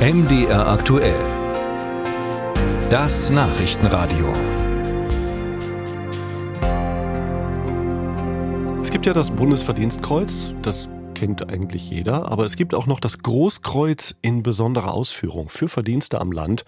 MDR aktuell. Das Nachrichtenradio. Es gibt ja das Bundesverdienstkreuz, das kennt eigentlich jeder, aber es gibt auch noch das Großkreuz in besonderer Ausführung für Verdienste am Land.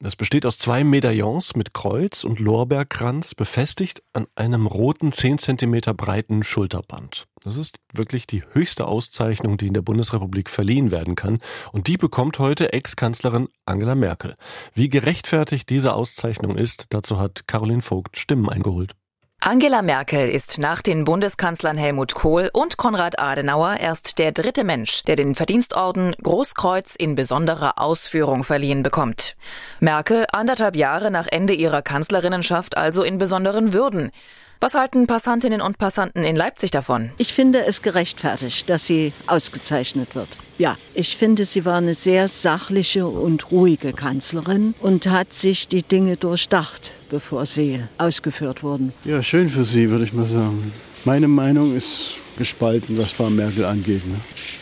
Das besteht aus zwei Medaillons mit Kreuz und Lorbeerkranz, befestigt an einem roten 10 cm breiten Schulterband. Das ist wirklich die höchste Auszeichnung, die in der Bundesrepublik verliehen werden kann. Und die bekommt heute Ex-Kanzlerin Angela Merkel. Wie gerechtfertigt diese Auszeichnung ist, dazu hat Caroline Vogt Stimmen eingeholt. Angela Merkel ist nach den Bundeskanzlern Helmut Kohl und Konrad Adenauer erst der dritte Mensch, der den Verdienstorden Großkreuz in besonderer Ausführung verliehen bekommt. Merkel anderthalb Jahre nach Ende ihrer Kanzlerinnenschaft also in besonderen Würden. Was halten Passantinnen und Passanten in Leipzig davon? Ich finde es gerechtfertigt, dass sie ausgezeichnet wird. Ja, ich finde, sie war eine sehr sachliche und ruhige Kanzlerin und hat sich die Dinge durchdacht, bevor sie ausgeführt wurden. Ja, schön für sie, würde ich mal sagen. Meine Meinung ist gespalten, was Frau Merkel angeht. Ne?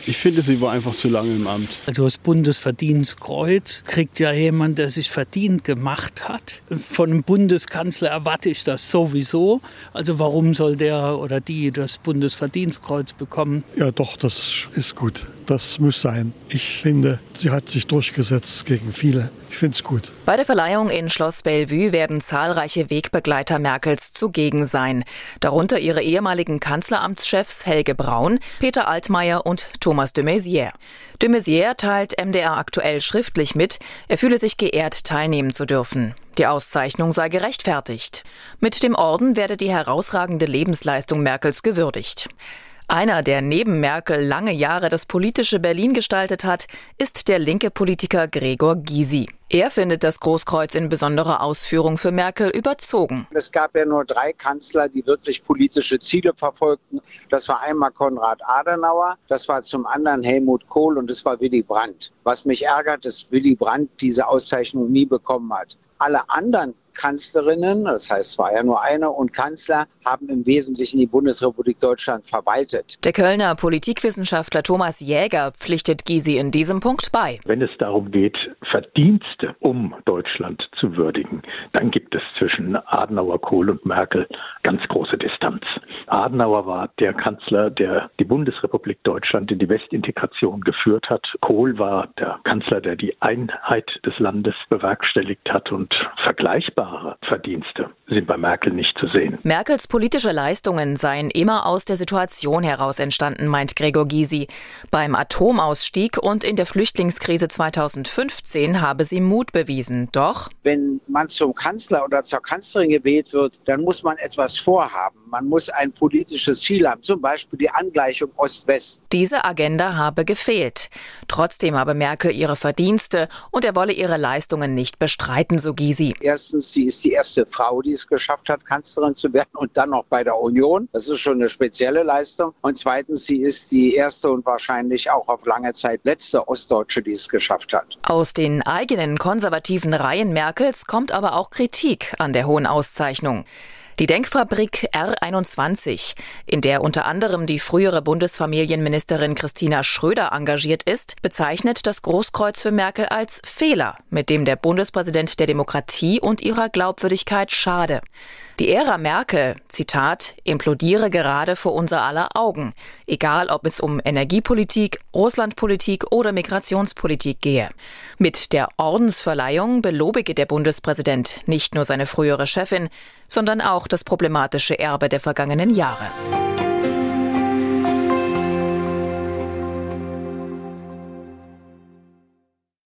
Ich finde, sie war einfach zu lange im Amt. Also das Bundesverdienstkreuz kriegt ja jemand, der sich verdient gemacht hat. Von einem Bundeskanzler erwarte ich das sowieso. Also warum soll der oder die das Bundesverdienstkreuz bekommen? Ja, doch, das ist gut. Das muss sein. Ich finde, sie hat sich durchgesetzt gegen viele. Ich finde es gut. Bei der Verleihung in Schloss Bellevue werden zahlreiche Wegbegleiter Merkels zugegen sein. Darunter ihre ehemaligen Kanzleramtschefs Helge Braun, Peter Altmaier und Thomas de Maizière. De Maizière teilt MDR aktuell schriftlich mit, er fühle sich geehrt, teilnehmen zu dürfen. Die Auszeichnung sei gerechtfertigt. Mit dem Orden werde die herausragende Lebensleistung Merkels gewürdigt. Einer, der neben Merkel lange Jahre das politische Berlin gestaltet hat, ist der linke Politiker Gregor Gysi. Er findet das Großkreuz in besonderer Ausführung für Merkel überzogen. Es gab ja nur drei Kanzler, die wirklich politische Ziele verfolgten. Das war einmal Konrad Adenauer, das war zum anderen Helmut Kohl und das war Willy Brandt. Was mich ärgert, dass Willy Brandt diese Auszeichnung nie bekommen hat. Alle anderen Kanzlerinnen, das heißt, es war ja nur eine, und Kanzler haben im Wesentlichen die Bundesrepublik Deutschland verwaltet. Der Kölner Politikwissenschaftler Thomas Jäger pflichtet Gysi in diesem Punkt bei. Wenn es darum geht, Verdienste um Deutschland zu würdigen, dann gibt es zwischen Adenauer, Kohl und Merkel ganz große Distanz. Adenauer war der Kanzler, der die Bundesrepublik Deutschland in die Westintegration geführt hat. Kohl war der Kanzler, der die Einheit des Landes bewerkstelligt hat und vergleichbare Verdienste sind bei Merkel nicht zu sehen. Merkels politische Leistungen seien immer aus der Situation heraus entstanden, meint Gregor Gysi. Beim Atomausstieg und in der Flüchtlingskrise 2015 habe sie Mut bewiesen. Doch wenn man zum Kanzler oder zur Kanzlerin gewählt wird, dann muss man etwas vorhaben. Man muss ein politisches Ziel haben, zum Beispiel die Angleichung Ost-West. Diese Agenda habe gefehlt. Trotzdem habe Merkel ihre Verdienste und er wolle ihre Leistungen nicht bestreiten, so Gysi. Erstens, sie ist die erste Frau, die es geschafft hat, Kanzlerin zu werden und dann noch bei der Union. Das ist schon eine spezielle Leistung. Und zweitens, sie ist die erste und wahrscheinlich auch auf lange Zeit letzte Ostdeutsche, die es geschafft hat. Aus den eigenen konservativen Reihen Merkels kommt aber auch Kritik an der hohen Auszeichnung. Die Denkfabrik R21, in der unter anderem die frühere Bundesfamilienministerin Christina Schröder engagiert ist, bezeichnet das Großkreuz für Merkel als Fehler, mit dem der Bundespräsident der Demokratie und ihrer Glaubwürdigkeit schade. Die Ära Merkel, Zitat, implodiere gerade vor unser aller Augen, egal ob es um Energiepolitik, Russlandpolitik oder Migrationspolitik gehe. Mit der Ordensverleihung belobige der Bundespräsident nicht nur seine frühere Chefin, sondern auch das problematische Erbe der vergangenen Jahre.